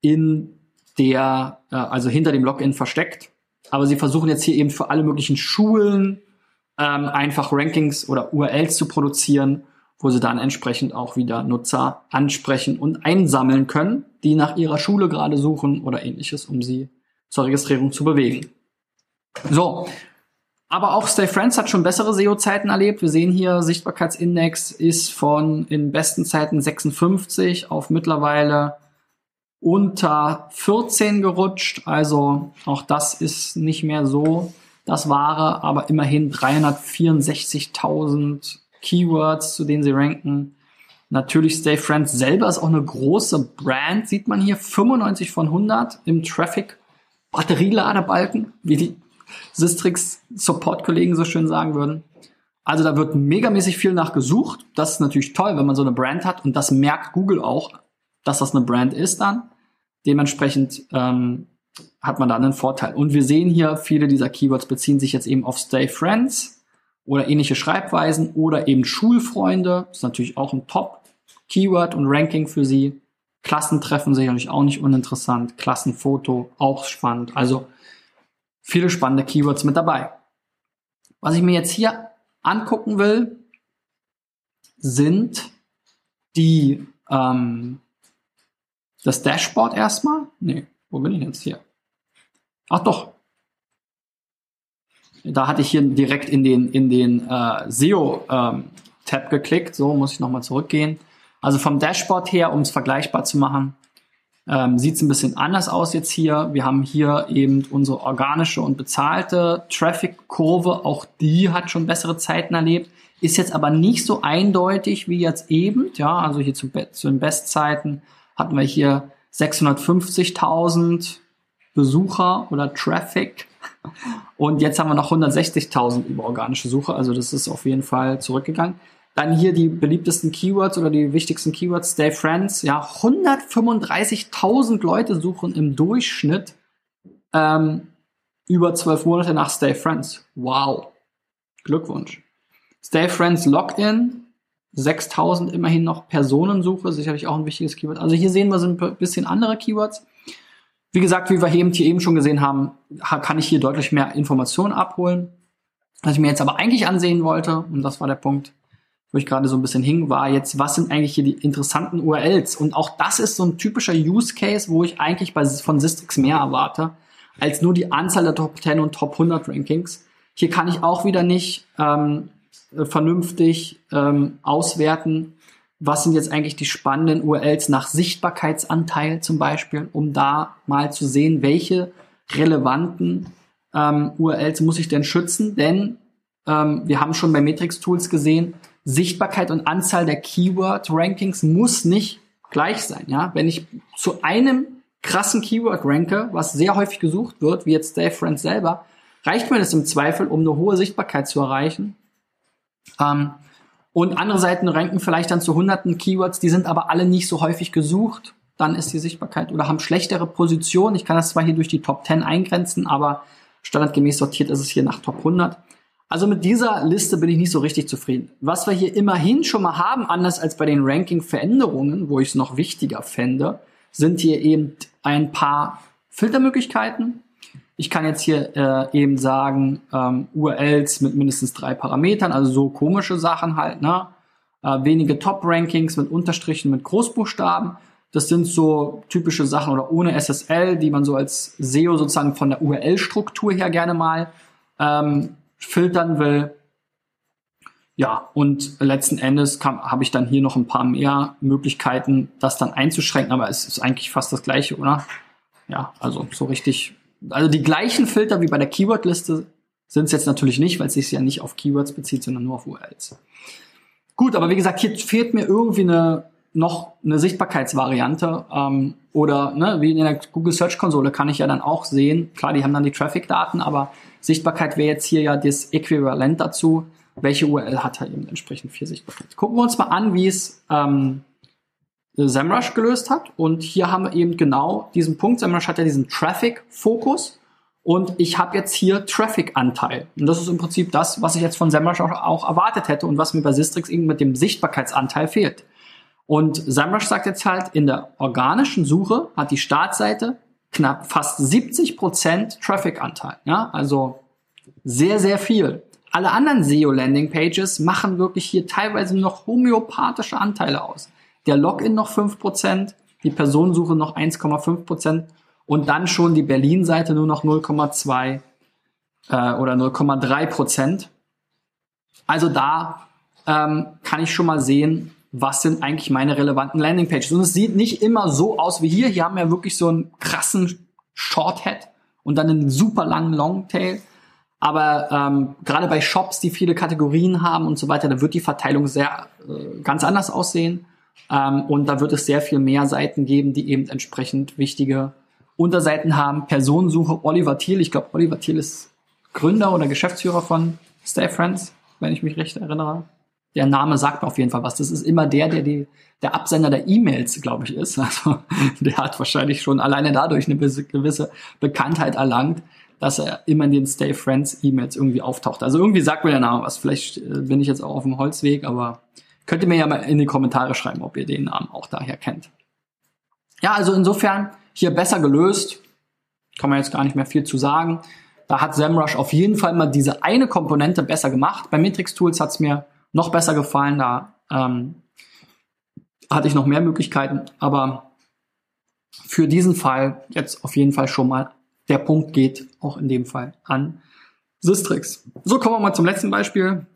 in der, äh, also hinter dem Login versteckt. Aber sie versuchen jetzt hier eben für alle möglichen Schulen, ähm, einfach Rankings oder URLs zu produzieren, wo sie dann entsprechend auch wieder Nutzer ansprechen und einsammeln können, die nach ihrer Schule gerade suchen oder ähnliches, um sie zur Registrierung zu bewegen. So, Aber auch Stay Friends hat schon bessere SEO-Zeiten erlebt. Wir sehen hier, Sichtbarkeitsindex ist von in besten Zeiten 56 auf mittlerweile unter 14 gerutscht. Also auch das ist nicht mehr so das Wahre, aber immerhin 364.000 Keywords, zu denen sie ranken. Natürlich Stay Friends selber ist auch eine große Brand, sieht man hier 95 von 100 im Traffic Batterieladerbalken, wie die Sistrix Support-Kollegen so schön sagen würden. Also da wird megamäßig viel nachgesucht. Das ist natürlich toll, wenn man so eine Brand hat und das merkt Google auch, dass das eine Brand ist dann. Dementsprechend ähm, hat man da einen Vorteil. Und wir sehen hier, viele dieser Keywords beziehen sich jetzt eben auf Stay Friends oder ähnliche Schreibweisen oder eben Schulfreunde. Ist natürlich auch ein Top-Keyword und Ranking für sie. Klassentreffen sicherlich auch nicht uninteressant. Klassenfoto auch spannend. Also viele spannende Keywords mit dabei. Was ich mir jetzt hier angucken will, sind die ähm, das Dashboard erstmal. Nee, wo bin ich jetzt hier? Ach doch. Da hatte ich hier direkt in den in den äh, SEO ähm, geklickt. So muss ich nochmal zurückgehen. Also vom Dashboard her, um es vergleichbar zu machen, ähm, Sieht es ein bisschen anders aus jetzt hier. Wir haben hier eben unsere organische und bezahlte Traffic-Kurve. Auch die hat schon bessere Zeiten erlebt. Ist jetzt aber nicht so eindeutig wie jetzt eben. Ja, also hier zu, zu den Bestzeiten hatten wir hier 650.000 Besucher oder Traffic. Und jetzt haben wir noch 160.000 über organische Suche. Also das ist auf jeden Fall zurückgegangen. Dann hier die beliebtesten Keywords oder die wichtigsten Keywords. Stay Friends. Ja, 135.000 Leute suchen im Durchschnitt ähm, über zwölf Monate nach Stay Friends. Wow. Glückwunsch. Stay Friends Login. 6000 immerhin noch Personensuche, sicherlich auch ein wichtiges Keyword. Also hier sehen wir so ein bisschen andere Keywords. Wie gesagt, wie wir eben hier eben schon gesehen haben, kann ich hier deutlich mehr Informationen abholen. Was ich mir jetzt aber eigentlich ansehen wollte, und das war der Punkt, wo ich gerade so ein bisschen hing, war jetzt, was sind eigentlich hier die interessanten URLs? Und auch das ist so ein typischer Use Case, wo ich eigentlich bei, von Sistrix mehr erwarte, als nur die Anzahl der Top 10 und Top 100 Rankings. Hier kann ich auch wieder nicht ähm, vernünftig ähm, auswerten, was sind jetzt eigentlich die spannenden URLs nach Sichtbarkeitsanteil zum Beispiel, um da mal zu sehen, welche relevanten ähm, URLs muss ich denn schützen, denn ähm, wir haben schon bei Matrix Tools gesehen, Sichtbarkeit und Anzahl der Keyword-Rankings muss nicht gleich sein. Ja? Wenn ich zu einem krassen Keyword ranke, was sehr häufig gesucht wird, wie jetzt Dave Friends selber, reicht mir das im Zweifel, um eine hohe Sichtbarkeit zu erreichen. Ähm, und andere Seiten ranken vielleicht dann zu hunderten Keywords, die sind aber alle nicht so häufig gesucht. Dann ist die Sichtbarkeit oder haben schlechtere Positionen. Ich kann das zwar hier durch die Top 10 eingrenzen, aber standardgemäß sortiert ist es hier nach Top 100. Also mit dieser Liste bin ich nicht so richtig zufrieden. Was wir hier immerhin schon mal haben, anders als bei den Ranking-Veränderungen, wo ich es noch wichtiger fände, sind hier eben ein paar Filtermöglichkeiten. Ich kann jetzt hier äh, eben sagen, ähm, URLs mit mindestens drei Parametern, also so komische Sachen halt, ne? Äh, wenige Top-Rankings mit Unterstrichen mit Großbuchstaben. Das sind so typische Sachen oder ohne SSL, die man so als SEO sozusagen von der URL-Struktur her gerne mal ähm, filtern will. Ja, und letzten Endes habe ich dann hier noch ein paar mehr Möglichkeiten, das dann einzuschränken, aber es ist eigentlich fast das gleiche, oder? Ja, also so richtig. Also die gleichen Filter wie bei der Keyword-Liste sind es jetzt natürlich nicht, weil es sich ja nicht auf Keywords bezieht, sondern nur auf URLs. Gut, aber wie gesagt, hier fehlt mir irgendwie eine noch eine Sichtbarkeitsvariante ähm, oder ne, wie in der Google Search Konsole kann ich ja dann auch sehen, klar, die haben dann die Traffic-Daten, aber Sichtbarkeit wäre jetzt hier ja das Äquivalent dazu. Welche URL hat er eben entsprechend viel Sichtbarkeit? Gucken wir uns mal an, wie es ähm, SEMrush gelöst hat. Und hier haben wir eben genau diesen Punkt. SEMrush hat ja diesen Traffic-Fokus. Und ich habe jetzt hier Traffic-Anteil. Und das ist im Prinzip das, was ich jetzt von SEMrush auch, auch erwartet hätte und was mir bei Sistrix eben mit dem Sichtbarkeitsanteil fehlt. Und SEMrush sagt jetzt halt, in der organischen Suche hat die Startseite knapp fast 70 Prozent Traffic-Anteil. Ja, also sehr, sehr viel. Alle anderen SEO-Landing-Pages machen wirklich hier teilweise noch homöopathische Anteile aus. Der Login noch 5 Prozent, die Personensuche noch 1,5 Prozent und dann schon die Berlin-Seite nur noch 0,2 äh, oder 0,3 Prozent. Also da ähm, kann ich schon mal sehen, was sind eigentlich meine relevanten Landingpages. Und es sieht nicht immer so aus wie hier. Hier haben wir wirklich so einen krassen Shorthead und dann einen super langen Longtail. Aber ähm, gerade bei Shops, die viele Kategorien haben und so weiter, da wird die Verteilung sehr äh, ganz anders aussehen. Ähm, und da wird es sehr viel mehr Seiten geben, die eben entsprechend wichtige Unterseiten haben. Personensuche, Oliver Thiel. Ich glaube, Oliver Thiel ist Gründer oder Geschäftsführer von Stay Friends, wenn ich mich recht erinnere. Der Name sagt auf jeden Fall was. Das ist immer der, der die, der Absender der E-Mails, glaube ich, ist. [LAUGHS] Also der hat wahrscheinlich schon alleine dadurch eine gewisse Bekanntheit erlangt dass er immer in den Stay Friends E-Mails irgendwie auftaucht. Also irgendwie sagt mir der Name was. Vielleicht äh, bin ich jetzt auch auf dem Holzweg, aber könnt ihr mir ja mal in die Kommentare schreiben, ob ihr den Namen auch daher kennt. Ja, also insofern hier besser gelöst. Kann man jetzt gar nicht mehr viel zu sagen. Da hat SEMrush auf jeden Fall mal diese eine Komponente besser gemacht. Bei Matrix Tools hat es mir noch besser gefallen. Da ähm, hatte ich noch mehr Möglichkeiten. Aber für diesen Fall jetzt auf jeden Fall schon mal der Punkt geht auch in dem Fall an Systrix. So, kommen wir mal zum letzten Beispiel.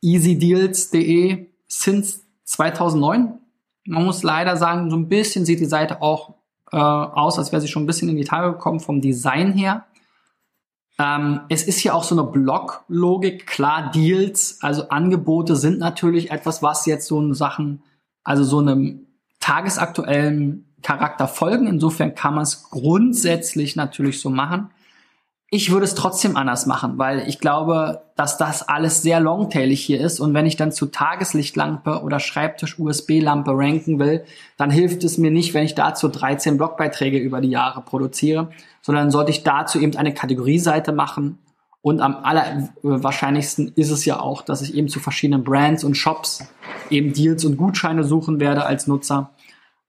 easydeals.de since 2009. Man muss leider sagen, so ein bisschen sieht die Seite auch äh, aus, als wäre sie schon ein bisschen in die Tage gekommen vom Design her. Ähm, es ist hier auch so eine Blocklogik. Klar, Deals, also Angebote sind natürlich etwas, was jetzt so eine Sachen, also so einem tagesaktuellen Charakter folgen. Insofern kann man es grundsätzlich natürlich so machen. Ich würde es trotzdem anders machen, weil ich glaube, dass das alles sehr longtailig hier ist. Und wenn ich dann zu Tageslichtlampe oder Schreibtisch-USB-Lampe ranken will, dann hilft es mir nicht, wenn ich dazu 13 Blogbeiträge über die Jahre produziere, sondern sollte ich dazu eben eine Kategorieseite machen. Und am allerwahrscheinlichsten ist es ja auch, dass ich eben zu verschiedenen Brands und Shops eben Deals und Gutscheine suchen werde als Nutzer.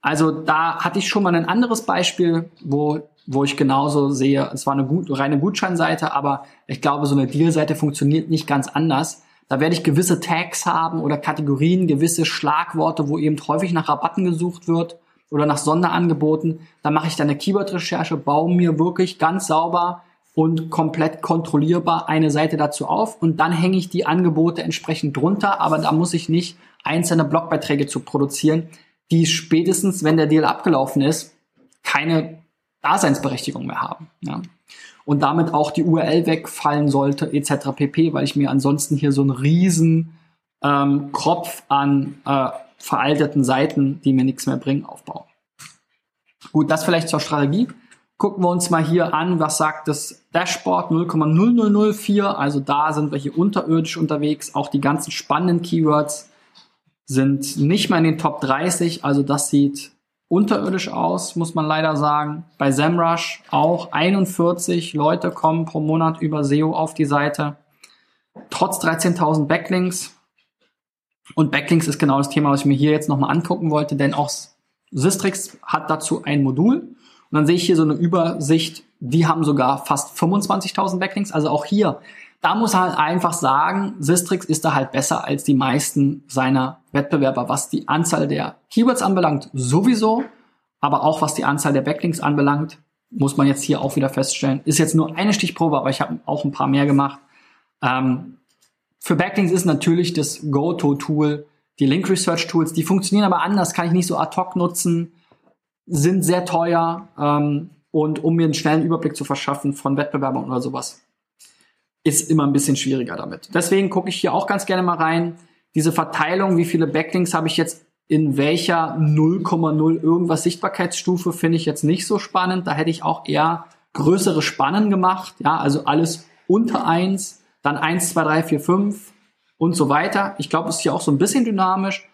Also da hatte ich schon mal ein anderes Beispiel, wo, wo ich genauso sehe, es war eine gut, reine Gutscheinseite, aber ich glaube, so eine Deal-Seite funktioniert nicht ganz anders. Da werde ich gewisse Tags haben oder Kategorien, gewisse Schlagworte, wo eben häufig nach Rabatten gesucht wird oder nach Sonderangeboten. Da mache ich dann eine Keyword-Recherche, baue mir wirklich ganz sauber und komplett kontrollierbar eine Seite dazu auf und dann hänge ich die Angebote entsprechend drunter, aber da muss ich nicht einzelne Blogbeiträge zu produzieren die spätestens, wenn der Deal abgelaufen ist, keine Daseinsberechtigung mehr haben. Ja. Und damit auch die URL wegfallen sollte, etc. pp, weil ich mir ansonsten hier so einen riesen ähm, Kropf an äh, veralteten Seiten, die mir nichts mehr bringen, aufbaue. Gut, das vielleicht zur Strategie. Gucken wir uns mal hier an, was sagt das Dashboard 0,0004. Also da sind wir hier unterirdisch unterwegs. Auch die ganzen spannenden Keywords sind nicht mehr in den Top 30, also das sieht unterirdisch aus, muss man leider sagen. Bei SEMrush auch 41 Leute kommen pro Monat über SEO auf die Seite. Trotz 13.000 Backlinks. Und Backlinks ist genau das Thema, was ich mir hier jetzt nochmal angucken wollte, denn auch Sistrix hat dazu ein Modul. Und dann sehe ich hier so eine Übersicht, die haben sogar fast 25.000 Backlinks. Also auch hier da muss er halt einfach sagen, Sistrix ist da halt besser als die meisten seiner Wettbewerber, was die Anzahl der Keywords anbelangt, sowieso, aber auch was die Anzahl der Backlinks anbelangt, muss man jetzt hier auch wieder feststellen. Ist jetzt nur eine Stichprobe, aber ich habe auch ein paar mehr gemacht. Ähm, für Backlinks ist natürlich das Go-To-Tool, die Link Research Tools, die funktionieren aber anders, kann ich nicht so ad hoc nutzen, sind sehr teuer ähm, und um mir einen schnellen Überblick zu verschaffen von Wettbewerbern oder sowas, ist immer ein bisschen schwieriger damit. Deswegen gucke ich hier auch ganz gerne mal rein. Diese Verteilung, wie viele Backlinks habe ich jetzt in welcher 0,0 irgendwas Sichtbarkeitsstufe, finde ich jetzt nicht so spannend. Da hätte ich auch eher größere Spannen gemacht. Ja, also alles unter eins, dann eins, zwei, drei, vier, fünf und so weiter. Ich glaube, es ist hier auch so ein bisschen dynamisch.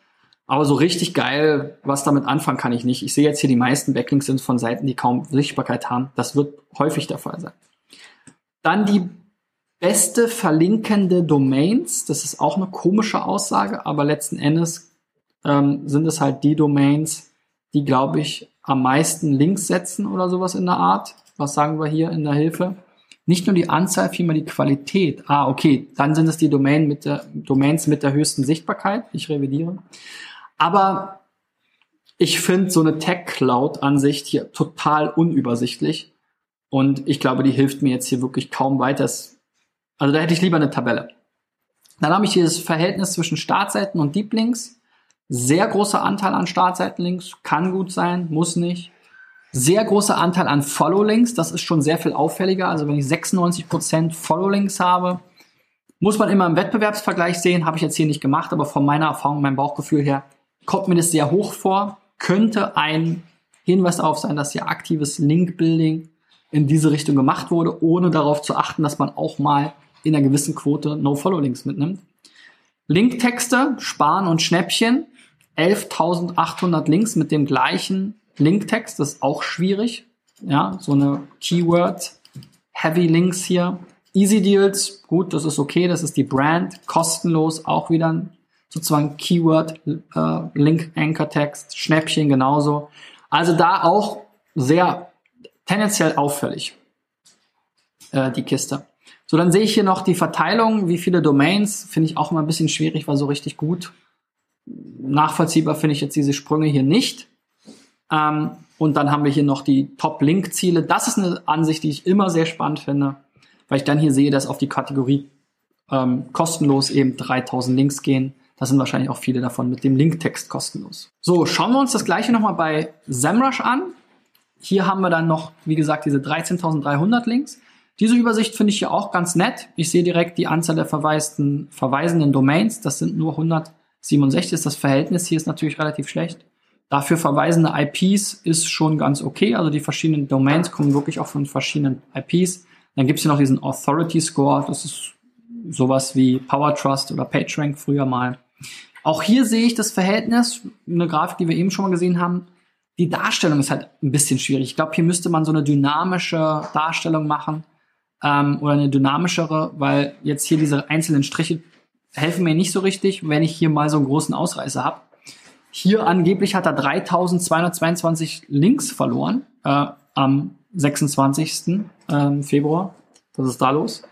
Aber so richtig geil, was damit anfangen kann ich nicht. Ich sehe jetzt hier die meisten Backlinks sind von Seiten, die kaum Sichtbarkeit haben. Das wird häufig der Fall sein. Dann die beste verlinkende Domains. Das ist auch eine komische Aussage, aber letzten Endes ähm, sind es halt die Domains, die, glaube ich, am meisten Links setzen oder sowas in der Art. Was sagen wir hier in der Hilfe? Nicht nur die Anzahl, vielmehr die Qualität. Ah, okay, dann sind es die Domain mit der, Domains mit der höchsten Sichtbarkeit. Ich revidiere. Aber ich finde so eine Tech-Cloud-Ansicht hier total unübersichtlich Und ich glaube, die hilft mir jetzt hier wirklich kaum weiter. Also da hätte ich lieber eine Tabelle. Dann habe ich das Verhältnis zwischen Startseiten und Deep Links. Sehr großer Anteil an Startseitenlinks, kann gut sein, muss nicht. Sehr großer Anteil an Follow-Links, das ist schon sehr viel auffälliger. Also wenn ich 96% Follow-Links habe, muss man immer im Wettbewerbsvergleich sehen, habe ich jetzt hier nicht gemacht, aber von meiner Erfahrung, meinem Bauchgefühl her, kommt mir das sehr hoch vor. Könnte ein Hinweis darauf sein, dass hier aktives Link-Building in diese Richtung gemacht wurde, ohne darauf zu achten, dass man auch mal in einer gewissen Quote No-Follow-Links mitnimmt. Linktexte, Sparen und Schnäppchen, 11.800 Links mit dem gleichen Linktext, das ist auch schwierig. Ja, so eine Keyword, Heavy Links hier. Easy Deals, gut, das ist okay, das ist die Brand. Kostenlos, auch wieder sozusagen Keyword, äh, Link Anchor Text, Schnäppchen genauso. Also da auch sehr tendenziell auffällig, äh, die Kiste. So, dann sehe ich hier noch die Verteilung, wie viele Domains, finde ich auch immer ein bisschen schwierig, war so richtig gut. Nachvollziehbar finde ich jetzt diese Sprünge hier nicht. Ähm, und dann haben wir hier noch die Top-Link-Ziele. Das ist eine Ansicht, die ich immer sehr spannend finde, weil ich dann hier sehe, dass auf die Kategorie ähm, kostenlos eben 3000 Links gehen. Das sind wahrscheinlich auch viele davon mit dem Linktext kostenlos. So, schauen wir uns das gleiche nochmal bei SEMrush an. Hier haben wir dann noch, wie gesagt, diese 13.300 Links. Diese Übersicht finde ich hier auch ganz nett. Ich sehe direkt die Anzahl der verwaisten, verweisenden Domains. Das sind nur 167. Das Verhältnis hier ist natürlich relativ schlecht. Dafür verweisende IPs ist schon ganz okay. Also die verschiedenen Domains kommen wirklich auch von verschiedenen IPs. Dann gibt es hier noch diesen Authority Score. Das ist sowas wie Power Trust oder PageRank früher mal. Auch hier sehe ich das Verhältnis, eine Grafik, die wir eben schon mal gesehen haben. Die Darstellung ist halt ein bisschen schwierig. Ich glaube, hier müsste man so eine dynamische Darstellung machen ähm, oder eine dynamischere, weil jetzt hier diese einzelnen Striche helfen mir nicht so richtig, wenn ich hier mal so einen großen Ausreißer habe. Hier angeblich hat er 3222 Links verloren äh, am 26. Ähm, Februar. Was ist da los?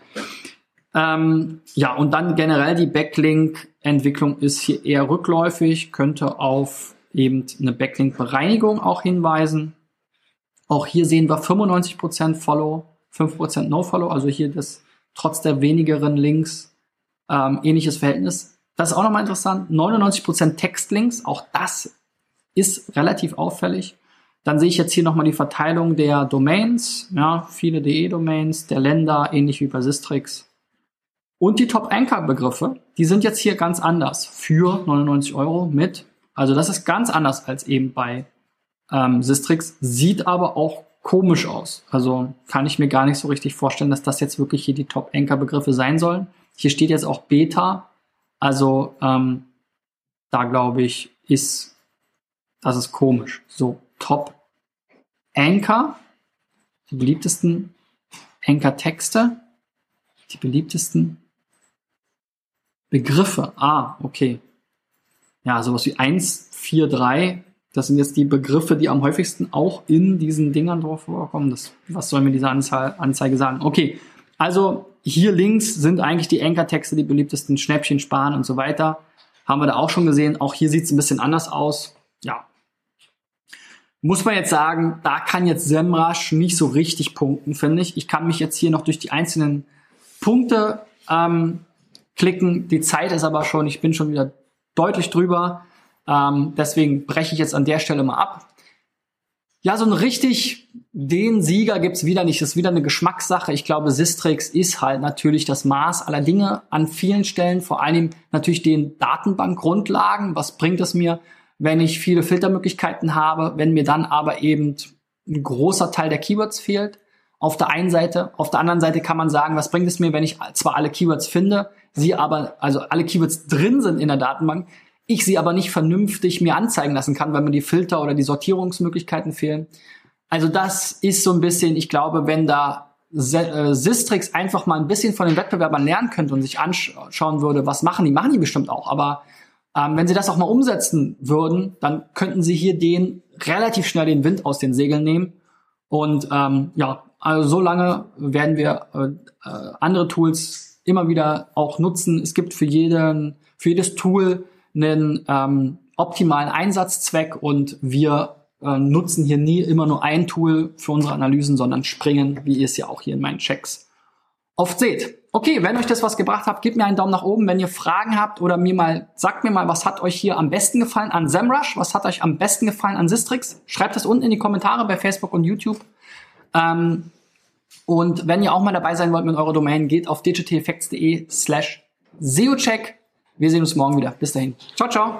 Ähm, ja, und dann generell die Backlink-Entwicklung ist hier eher rückläufig, könnte auf eben eine Backlink-Bereinigung auch hinweisen. Auch hier sehen wir 95% Follow, 5% No-Follow, also hier das trotz der wenigeren Links ähm, ähnliches Verhältnis. Das ist auch nochmal interessant. 99% Textlinks, auch das ist relativ auffällig. Dann sehe ich jetzt hier nochmal die Verteilung der Domains, ja, viele DE-Domains, der Länder, ähnlich wie bei Sistrix. Und die Top-Anchor-Begriffe, die sind jetzt hier ganz anders für 99 Euro mit. Also das ist ganz anders als eben bei ähm, Sistrix, sieht aber auch komisch aus. Also kann ich mir gar nicht so richtig vorstellen, dass das jetzt wirklich hier die Top-Anchor-Begriffe sein sollen. Hier steht jetzt auch Beta. Also ähm, da glaube ich, ist, das ist komisch. So, Top Anchor, die beliebtesten Anchor-Texte, die beliebtesten Begriffe. Ah, okay. Ja, sowas wie 1, 4, 3 das sind jetzt die Begriffe, die am häufigsten auch in diesen Dingern drauf vorkommen. Das, was soll mir diese Anzahl, Anzeige sagen? Okay, also hier links sind eigentlich die Anchor-Texte, die beliebtesten Schnäppchen, Sparen und so weiter. Haben wir da auch schon gesehen. Auch hier sieht es ein bisschen anders aus. Ja. Muss man jetzt sagen, da kann jetzt Semrush nicht so richtig punkten, finde ich. Ich kann mich jetzt hier noch durch die einzelnen Punkte ähm, klicken. Die Zeit ist aber schon, ich bin schon wieder deutlich drüber. Ähm, deswegen breche ich jetzt an der Stelle mal ab. Ja, so ein richtig den Sieger gibt's wieder nicht. Das ist wieder eine Geschmackssache. Ich glaube, Sistrix ist halt natürlich das Maß aller Dinge an vielen Stellen, vor allem natürlich den Datenbankgrundlagen. Was bringt es mir, wenn ich viele Filtermöglichkeiten habe, wenn mir dann aber eben ein großer Teil der Keywords fehlt? Auf der einen Seite. Auf der anderen Seite kann man sagen, was bringt es mir, wenn ich zwar alle Keywords finde, sie aber, also alle Keywords drin sind in der Datenbank, ich sie aber nicht vernünftig mir anzeigen lassen kann, weil mir die Filter oder die Sortierungsmöglichkeiten fehlen. Also das ist so ein bisschen, ich glaube, wenn da äh, Sistrix einfach mal ein bisschen von den Wettbewerbern lernen könnte und sich anschauen würde, was machen die, machen die bestimmt auch, aber ähm, wenn sie das auch mal umsetzen würden, dann könnten sie hier den relativ schnell den Wind aus den Segeln nehmen. Und ähm, ja, also so lange werden wir äh, äh, andere Tools immer wieder auch nutzen. Es gibt für jeden, für jedes Tool einen ähm, optimalen Einsatzzweck und wir äh, nutzen hier nie immer nur ein Tool für unsere Analysen, sondern springen, wie ihr es ja auch hier in meinen Checks oft seht. Okay, wenn euch das was gebracht hat, gebt mir einen Daumen nach oben. Wenn ihr Fragen habt oder mir mal, sagt mir mal, was hat euch hier am besten gefallen an SEMrush? Was hat euch am besten gefallen an Sistrix? Schreibt das unten in die Kommentare bei Facebook und YouTube. Ähm, und wenn ihr auch mal dabei sein wollt mit eurer Domain, geht auf digitaleffects.de slash SEOcheck. Wir sehen uns morgen wieder. Bis dahin. Ciao, ciao.